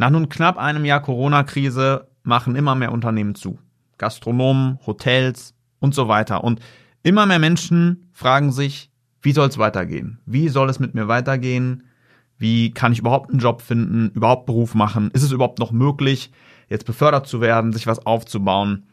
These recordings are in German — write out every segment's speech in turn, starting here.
Nach nun knapp einem Jahr Corona-Krise machen immer mehr Unternehmen zu. Gastronomen, Hotels und so weiter. Und immer mehr Menschen fragen sich, wie soll es weitergehen? Wie soll es mit mir weitergehen? Wie kann ich überhaupt einen Job finden, überhaupt Beruf machen? Ist es überhaupt noch möglich, jetzt befördert zu werden, sich was aufzubauen,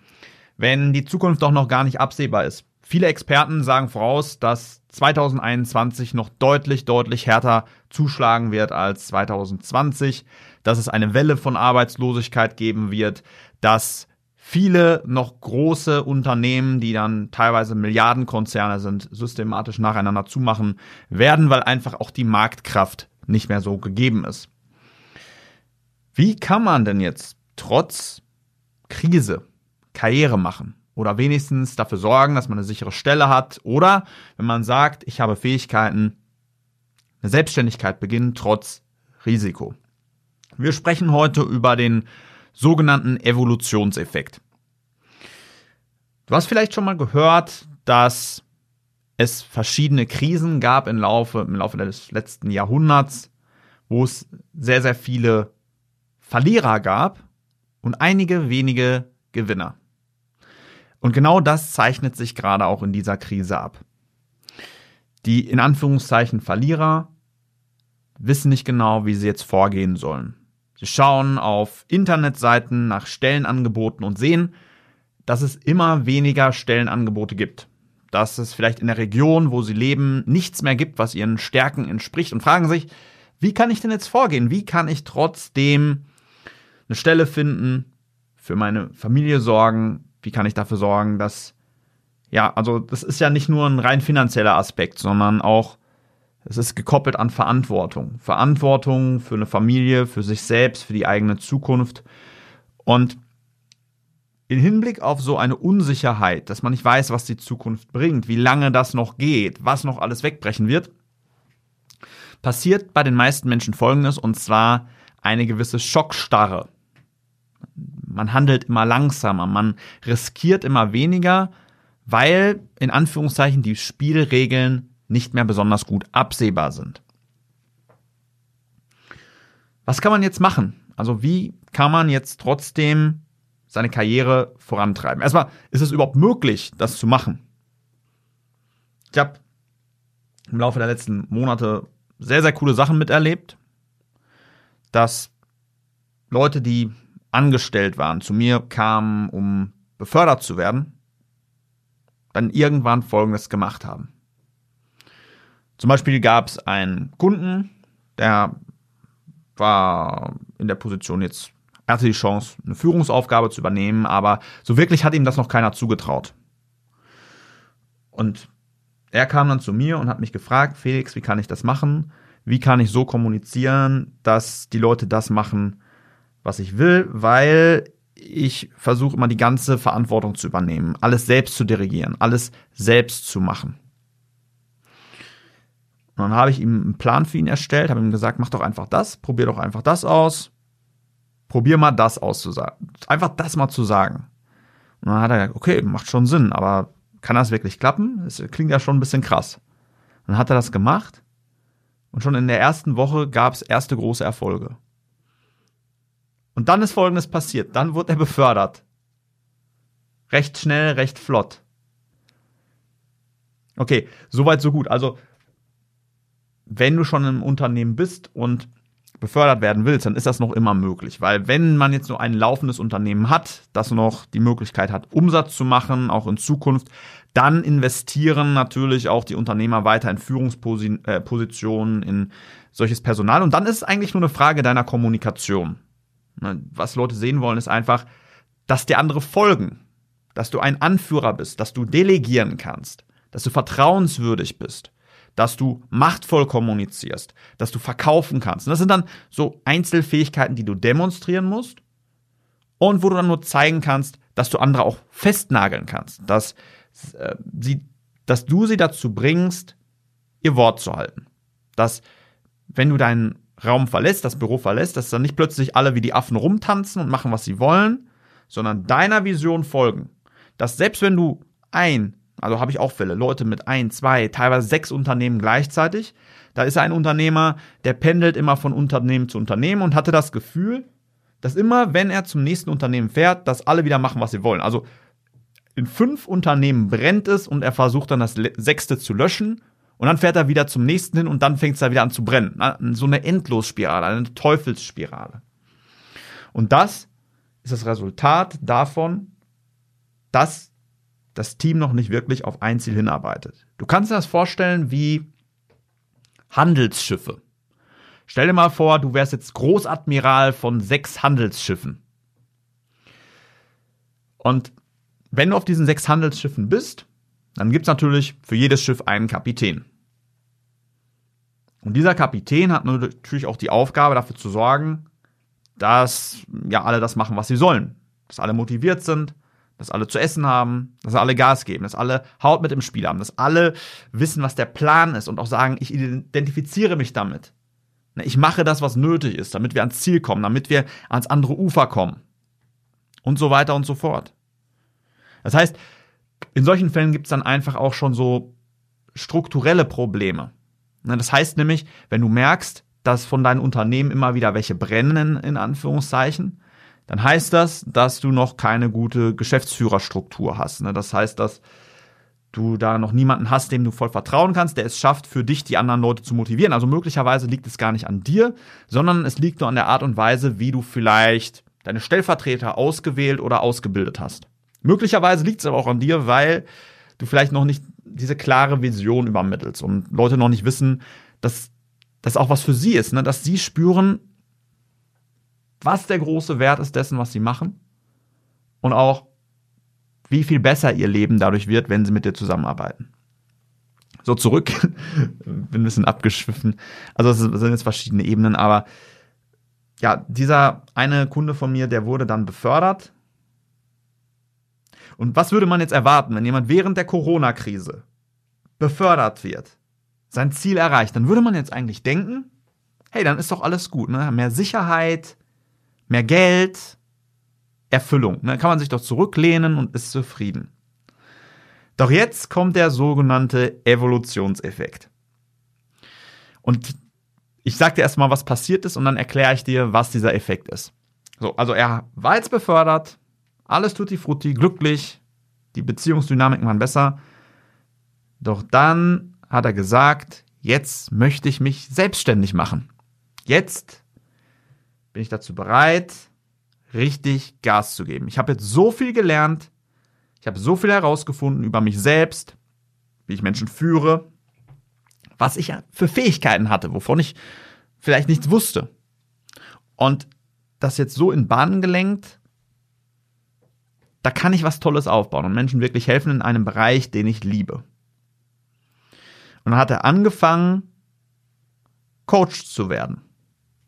wenn die Zukunft doch noch gar nicht absehbar ist? Viele Experten sagen voraus, dass 2021 noch deutlich, deutlich härter zuschlagen wird als 2020, dass es eine Welle von Arbeitslosigkeit geben wird, dass viele noch große Unternehmen, die dann teilweise Milliardenkonzerne sind, systematisch nacheinander zumachen werden, weil einfach auch die Marktkraft nicht mehr so gegeben ist. Wie kann man denn jetzt trotz Krise Karriere machen? Oder wenigstens dafür sorgen, dass man eine sichere Stelle hat oder wenn man sagt, ich habe Fähigkeiten, eine Selbstständigkeit beginnen trotz Risiko. Wir sprechen heute über den sogenannten Evolutionseffekt. Du hast vielleicht schon mal gehört, dass es verschiedene Krisen gab im Laufe, im Laufe des letzten Jahrhunderts, wo es sehr, sehr viele Verlierer gab und einige wenige Gewinner. Und genau das zeichnet sich gerade auch in dieser Krise ab. Die in Anführungszeichen Verlierer wissen nicht genau, wie sie jetzt vorgehen sollen. Sie schauen auf Internetseiten nach Stellenangeboten und sehen, dass es immer weniger Stellenangebote gibt. Dass es vielleicht in der Region, wo sie leben, nichts mehr gibt, was ihren Stärken entspricht und fragen sich, wie kann ich denn jetzt vorgehen? Wie kann ich trotzdem eine Stelle finden, für meine Familie sorgen, wie kann ich dafür sorgen, dass, ja, also das ist ja nicht nur ein rein finanzieller Aspekt, sondern auch, es ist gekoppelt an Verantwortung. Verantwortung für eine Familie, für sich selbst, für die eigene Zukunft. Und in Hinblick auf so eine Unsicherheit, dass man nicht weiß, was die Zukunft bringt, wie lange das noch geht, was noch alles wegbrechen wird, passiert bei den meisten Menschen Folgendes, und zwar eine gewisse Schockstarre. Man handelt immer langsamer, man riskiert immer weniger, weil in Anführungszeichen die Spielregeln nicht mehr besonders gut absehbar sind. Was kann man jetzt machen? Also wie kann man jetzt trotzdem seine Karriere vorantreiben? Erstmal, ist es überhaupt möglich, das zu machen? Ich habe im Laufe der letzten Monate sehr, sehr coole Sachen miterlebt, dass Leute, die angestellt waren, zu mir kamen, um befördert zu werden, dann irgendwann Folgendes gemacht haben. Zum Beispiel gab es einen Kunden, der war in der Position jetzt, er hatte die Chance, eine Führungsaufgabe zu übernehmen, aber so wirklich hat ihm das noch keiner zugetraut. Und er kam dann zu mir und hat mich gefragt, Felix, wie kann ich das machen? Wie kann ich so kommunizieren, dass die Leute das machen, was ich will, weil ich versuche immer die ganze Verantwortung zu übernehmen, alles selbst zu dirigieren, alles selbst zu machen. Und dann habe ich ihm einen Plan für ihn erstellt, habe ihm gesagt, mach doch einfach das, probier doch einfach das aus, probier mal das auszusagen, einfach das mal zu sagen. Und dann hat er gesagt, okay, macht schon Sinn, aber kann das wirklich klappen? Das klingt ja schon ein bisschen krass. Und dann hat er das gemacht und schon in der ersten Woche gab es erste große Erfolge. Und dann ist Folgendes passiert. Dann wurde er befördert. Recht schnell, recht flott. Okay, soweit so gut. Also, wenn du schon im Unternehmen bist und befördert werden willst, dann ist das noch immer möglich. Weil wenn man jetzt nur ein laufendes Unternehmen hat, das noch die Möglichkeit hat, Umsatz zu machen, auch in Zukunft, dann investieren natürlich auch die Unternehmer weiter in Führungspositionen, äh, in solches Personal. Und dann ist es eigentlich nur eine Frage deiner Kommunikation. Ne, was Leute sehen wollen, ist einfach, dass dir andere folgen, dass du ein Anführer bist, dass du delegieren kannst, dass du vertrauenswürdig bist, dass du machtvoll kommunizierst, dass du verkaufen kannst. Und das sind dann so Einzelfähigkeiten, die du demonstrieren musst und wo du dann nur zeigen kannst, dass du andere auch festnageln kannst, dass, äh, sie, dass du sie dazu bringst, ihr Wort zu halten. Dass, wenn du deinen Raum verlässt, das Büro verlässt, dass dann nicht plötzlich alle wie die Affen rumtanzen und machen, was sie wollen, sondern deiner Vision folgen. Dass selbst wenn du ein also habe ich auch Fälle, Leute mit ein, zwei, teilweise sechs Unternehmen gleichzeitig. Da ist ein Unternehmer, der pendelt immer von Unternehmen zu Unternehmen und hatte das Gefühl, dass immer, wenn er zum nächsten Unternehmen fährt, dass alle wieder machen, was sie wollen. Also in fünf Unternehmen brennt es und er versucht dann das sechste zu löschen und dann fährt er wieder zum nächsten hin und dann fängt es da wieder an zu brennen. So eine Endlosspirale, eine Teufelsspirale. Und das ist das Resultat davon, dass das Team noch nicht wirklich auf ein Ziel hinarbeitet. Du kannst dir das vorstellen wie Handelsschiffe. Stell dir mal vor, du wärst jetzt Großadmiral von sechs Handelsschiffen. Und wenn du auf diesen sechs Handelsschiffen bist, dann gibt es natürlich für jedes Schiff einen Kapitän. Und dieser Kapitän hat natürlich auch die Aufgabe, dafür zu sorgen, dass ja alle das machen, was sie sollen. Dass alle motiviert sind, dass alle zu essen haben, dass alle Gas geben, dass alle Haut mit im Spiel haben, dass alle wissen, was der Plan ist und auch sagen, ich identifiziere mich damit. Ich mache das, was nötig ist, damit wir ans Ziel kommen, damit wir ans andere Ufer kommen. Und so weiter und so fort. Das heißt, in solchen Fällen gibt es dann einfach auch schon so strukturelle Probleme. Ne, das heißt nämlich, wenn du merkst, dass von deinen Unternehmen immer wieder welche brennen, in Anführungszeichen, dann heißt das, dass du noch keine gute Geschäftsführerstruktur hast. Ne? Das heißt, dass du da noch niemanden hast, dem du voll vertrauen kannst, der es schafft, für dich die anderen Leute zu motivieren. Also möglicherweise liegt es gar nicht an dir, sondern es liegt nur an der Art und Weise, wie du vielleicht deine Stellvertreter ausgewählt oder ausgebildet hast. Möglicherweise liegt es aber auch an dir, weil du vielleicht noch nicht diese klare Vision übermittelst und Leute noch nicht wissen, dass das auch was für sie ist, ne? dass sie spüren, was der große Wert ist dessen, was sie machen und auch, wie viel besser ihr Leben dadurch wird, wenn sie mit dir zusammenarbeiten. So zurück, bin ein bisschen abgeschwiffen. Also es sind jetzt verschiedene Ebenen, aber ja, dieser eine Kunde von mir, der wurde dann befördert. Und was würde man jetzt erwarten, wenn jemand während der Corona-Krise befördert wird, sein Ziel erreicht? Dann würde man jetzt eigentlich denken, hey, dann ist doch alles gut, ne? Mehr Sicherheit, mehr Geld, Erfüllung. Dann kann man sich doch zurücklehnen und ist zufrieden. Doch jetzt kommt der sogenannte Evolutionseffekt. Und ich sage dir erstmal, was passiert ist und dann erkläre ich dir, was dieser Effekt ist. So, also er war jetzt befördert, alles tutti frutti, glücklich, die Beziehungsdynamiken waren besser. Doch dann hat er gesagt, jetzt möchte ich mich selbstständig machen. Jetzt bin ich dazu bereit, richtig Gas zu geben. Ich habe jetzt so viel gelernt, ich habe so viel herausgefunden über mich selbst, wie ich Menschen führe, was ich für Fähigkeiten hatte, wovon ich vielleicht nichts wusste. Und das jetzt so in Bahnen gelenkt, da kann ich was Tolles aufbauen und Menschen wirklich helfen in einem Bereich, den ich liebe. Und dann hat er angefangen, Coach zu werden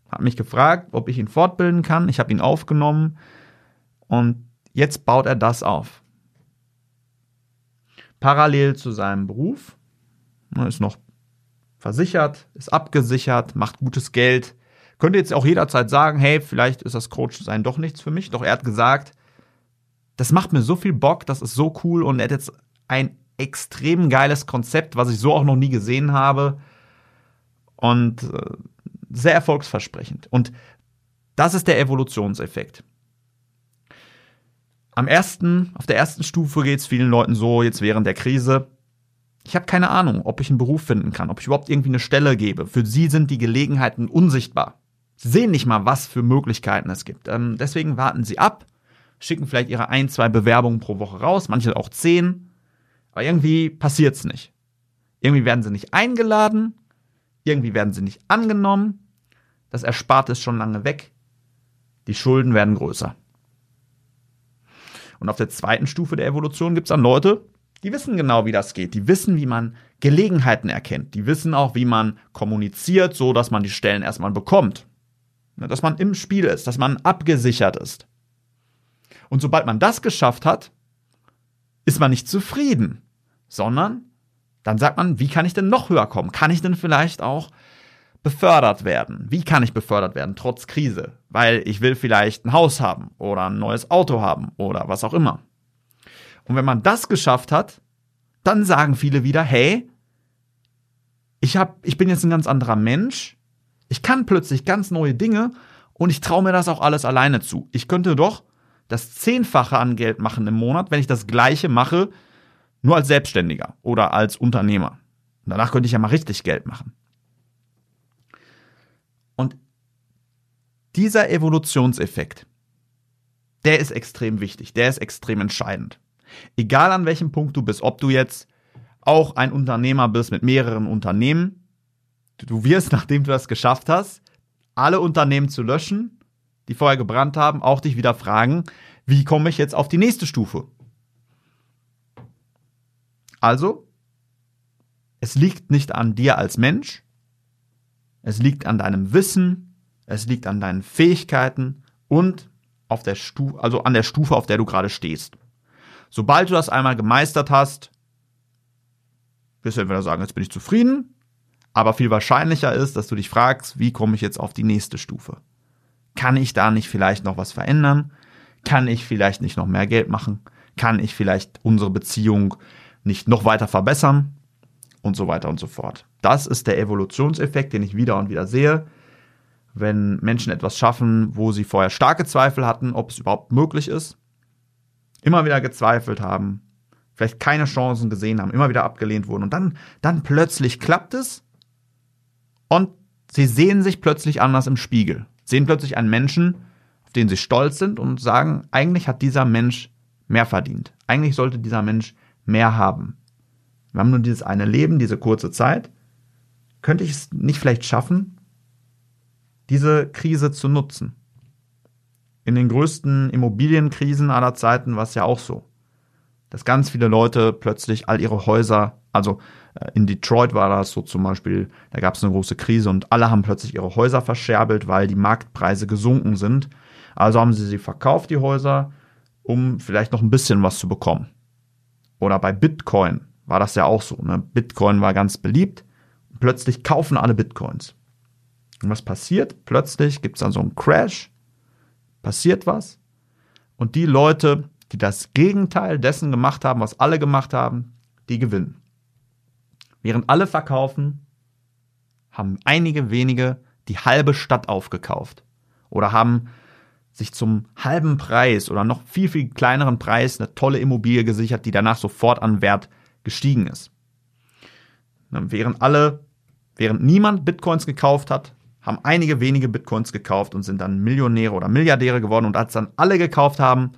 hat mich gefragt, ob ich ihn fortbilden kann. Ich habe ihn aufgenommen und jetzt baut er das auf. Parallel zu seinem Beruf, er ist noch versichert, ist abgesichert, macht gutes Geld. Könnte jetzt auch jederzeit sagen, hey, vielleicht ist das Coach sein doch nichts für mich. Doch er hat gesagt, das macht mir so viel Bock, das ist so cool und er hat jetzt ein extrem geiles Konzept, was ich so auch noch nie gesehen habe. Und äh, sehr erfolgsversprechend. Und das ist der Evolutionseffekt. Am ersten, auf der ersten Stufe geht es vielen Leuten so, jetzt während der Krise, ich habe keine Ahnung, ob ich einen Beruf finden kann, ob ich überhaupt irgendwie eine Stelle gebe. Für sie sind die Gelegenheiten unsichtbar. Sie sehen nicht mal, was für Möglichkeiten es gibt. Ähm, deswegen warten sie ab, schicken vielleicht ihre ein, zwei Bewerbungen pro Woche raus, manche auch zehn, aber irgendwie passiert es nicht. Irgendwie werden sie nicht eingeladen irgendwie werden sie nicht angenommen. Das Ersparte ist schon lange weg. Die Schulden werden größer. Und auf der zweiten Stufe der Evolution gibt es dann Leute, die wissen genau, wie das geht. Die wissen, wie man Gelegenheiten erkennt. Die wissen auch, wie man kommuniziert, so dass man die Stellen erstmal bekommt. Ne, dass man im Spiel ist, dass man abgesichert ist. Und sobald man das geschafft hat, ist man nicht zufrieden, sondern dann sagt man, wie kann ich denn noch höher kommen? Kann ich denn vielleicht auch befördert werden? Wie kann ich befördert werden, trotz Krise? Weil ich will vielleicht ein Haus haben oder ein neues Auto haben oder was auch immer. Und wenn man das geschafft hat, dann sagen viele wieder, hey, ich, hab, ich bin jetzt ein ganz anderer Mensch, ich kann plötzlich ganz neue Dinge und ich traue mir das auch alles alleine zu. Ich könnte doch das Zehnfache an Geld machen im Monat, wenn ich das gleiche mache, nur als Selbstständiger oder als Unternehmer. Und danach könnte ich ja mal richtig Geld machen. Und dieser Evolutionseffekt, der ist extrem wichtig, der ist extrem entscheidend. Egal an welchem Punkt du bist, ob du jetzt auch ein Unternehmer bist mit mehreren Unternehmen, du wirst, nachdem du das geschafft hast, alle Unternehmen zu löschen die vorher gebrannt haben, auch dich wieder fragen, wie komme ich jetzt auf die nächste Stufe? Also, es liegt nicht an dir als Mensch, es liegt an deinem Wissen, es liegt an deinen Fähigkeiten und auf der Stufe, also an der Stufe, auf der du gerade stehst. Sobald du das einmal gemeistert hast, wirst du entweder sagen, jetzt bin ich zufrieden, aber viel wahrscheinlicher ist, dass du dich fragst, wie komme ich jetzt auf die nächste Stufe? Kann ich da nicht vielleicht noch was verändern? Kann ich vielleicht nicht noch mehr Geld machen? Kann ich vielleicht unsere Beziehung nicht noch weiter verbessern? Und so weiter und so fort. Das ist der Evolutionseffekt, den ich wieder und wieder sehe. Wenn Menschen etwas schaffen, wo sie vorher starke Zweifel hatten, ob es überhaupt möglich ist, immer wieder gezweifelt haben, vielleicht keine Chancen gesehen haben, immer wieder abgelehnt wurden und dann, dann plötzlich klappt es und sie sehen sich plötzlich anders im Spiegel sehen plötzlich einen Menschen, auf den sie stolz sind und sagen, eigentlich hat dieser Mensch mehr verdient. Eigentlich sollte dieser Mensch mehr haben. Wir haben nur dieses eine Leben, diese kurze Zeit. Könnte ich es nicht vielleicht schaffen, diese Krise zu nutzen? In den größten Immobilienkrisen aller Zeiten war es ja auch so, dass ganz viele Leute plötzlich all ihre Häuser, also äh, in Detroit war das so zum Beispiel, da gab es eine große Krise und alle haben plötzlich ihre Häuser verscherbelt, weil die Marktpreise gesunken sind. Also haben sie sie verkauft, die Häuser, um vielleicht noch ein bisschen was zu bekommen. Oder bei Bitcoin war das ja auch so. Ne? Bitcoin war ganz beliebt. Plötzlich kaufen alle Bitcoins. Und was passiert? Plötzlich gibt es dann so einen Crash, passiert was. Und die Leute, die das Gegenteil dessen gemacht haben, was alle gemacht haben, die gewinnen. Während alle verkaufen, haben einige wenige die halbe Stadt aufgekauft oder haben sich zum halben Preis oder noch viel, viel kleineren Preis eine tolle Immobilie gesichert, die danach sofort an Wert gestiegen ist. Während alle, während niemand Bitcoins gekauft hat, haben einige wenige Bitcoins gekauft und sind dann Millionäre oder Milliardäre geworden. Und als dann alle gekauft haben,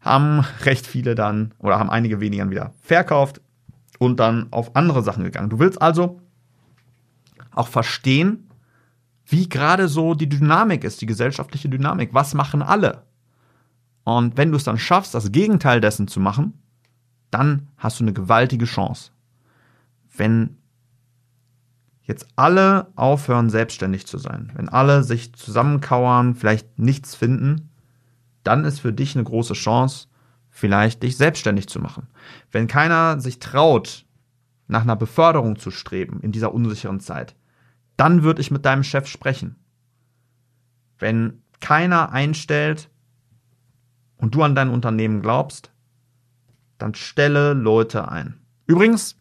haben recht viele dann oder haben einige weniger wieder verkauft und dann auf andere Sachen gegangen. Du willst also auch verstehen, wie gerade so die Dynamik ist, die gesellschaftliche Dynamik. Was machen alle? Und wenn du es dann schaffst, das Gegenteil dessen zu machen, dann hast du eine gewaltige Chance. Wenn jetzt alle aufhören, selbstständig zu sein, wenn alle sich zusammenkauern, vielleicht nichts finden, dann ist für dich eine große Chance, vielleicht dich selbstständig zu machen. Wenn keiner sich traut, nach einer Beförderung zu streben in dieser unsicheren Zeit, dann würde ich mit deinem Chef sprechen. Wenn keiner einstellt und du an dein Unternehmen glaubst, dann stelle Leute ein. Übrigens,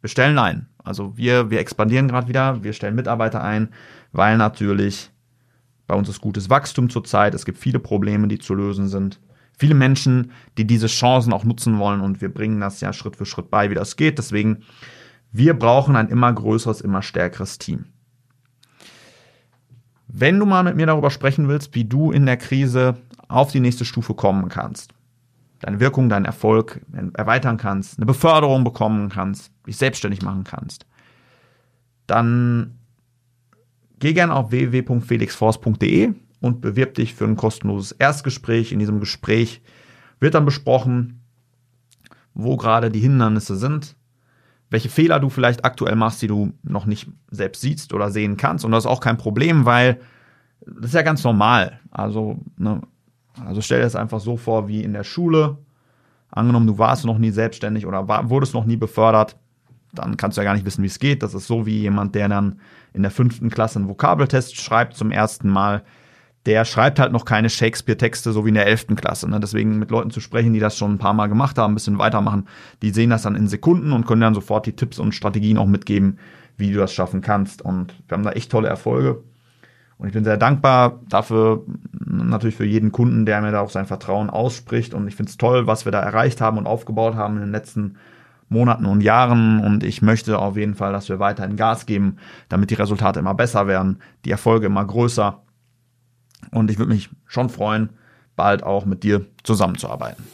wir stellen ein. Also wir, wir expandieren gerade wieder, wir stellen Mitarbeiter ein, weil natürlich bei uns ist gutes Wachstum zurzeit, es gibt viele Probleme, die zu lösen sind viele Menschen, die diese Chancen auch nutzen wollen und wir bringen das ja Schritt für Schritt bei, wie das geht. Deswegen, wir brauchen ein immer größeres, immer stärkeres Team. Wenn du mal mit mir darüber sprechen willst, wie du in der Krise auf die nächste Stufe kommen kannst, deine Wirkung, deinen Erfolg erweitern kannst, eine Beförderung bekommen kannst, dich selbstständig machen kannst, dann geh gerne auf www.felixforce.de und bewirb dich für ein kostenloses Erstgespräch. In diesem Gespräch wird dann besprochen, wo gerade die Hindernisse sind, welche Fehler du vielleicht aktuell machst, die du noch nicht selbst siehst oder sehen kannst. Und das ist auch kein Problem, weil das ist ja ganz normal. Also, ne, also stell dir das einfach so vor wie in der Schule. Angenommen, du warst noch nie selbstständig oder war, wurdest noch nie befördert, dann kannst du ja gar nicht wissen, wie es geht. Das ist so wie jemand, der dann in der fünften Klasse einen Vokabeltest schreibt zum ersten Mal. Der schreibt halt noch keine Shakespeare-Texte, so wie in der elften Klasse. Ne? Deswegen mit Leuten zu sprechen, die das schon ein paar Mal gemacht haben, ein bisschen weitermachen, die sehen das dann in Sekunden und können dann sofort die Tipps und Strategien auch mitgeben, wie du das schaffen kannst. Und wir haben da echt tolle Erfolge. Und ich bin sehr dankbar dafür, natürlich für jeden Kunden, der mir da auch sein Vertrauen ausspricht. Und ich finde es toll, was wir da erreicht haben und aufgebaut haben in den letzten Monaten und Jahren. Und ich möchte auf jeden Fall, dass wir weiterhin Gas geben, damit die Resultate immer besser werden, die Erfolge immer größer. Und ich würde mich schon freuen, bald auch mit dir zusammenzuarbeiten.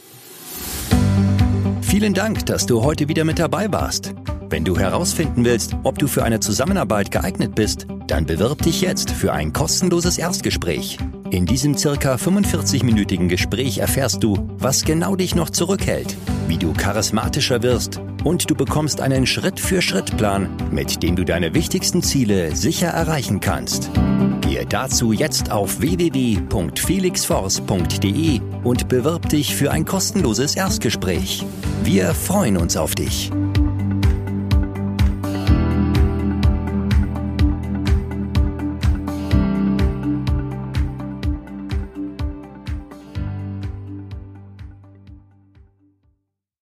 Vielen Dank, dass du heute wieder mit dabei warst. Wenn du herausfinden willst, ob du für eine Zusammenarbeit geeignet bist, dann bewirb dich jetzt für ein kostenloses Erstgespräch. In diesem circa 45-minütigen Gespräch erfährst du, was genau dich noch zurückhält, wie du charismatischer wirst und du bekommst einen Schritt-für-Schritt-Plan, mit dem du deine wichtigsten Ziele sicher erreichen kannst. Gehe dazu jetzt auf www.felixforce.de und bewirb dich für ein kostenloses Erstgespräch. Wir freuen uns auf dich.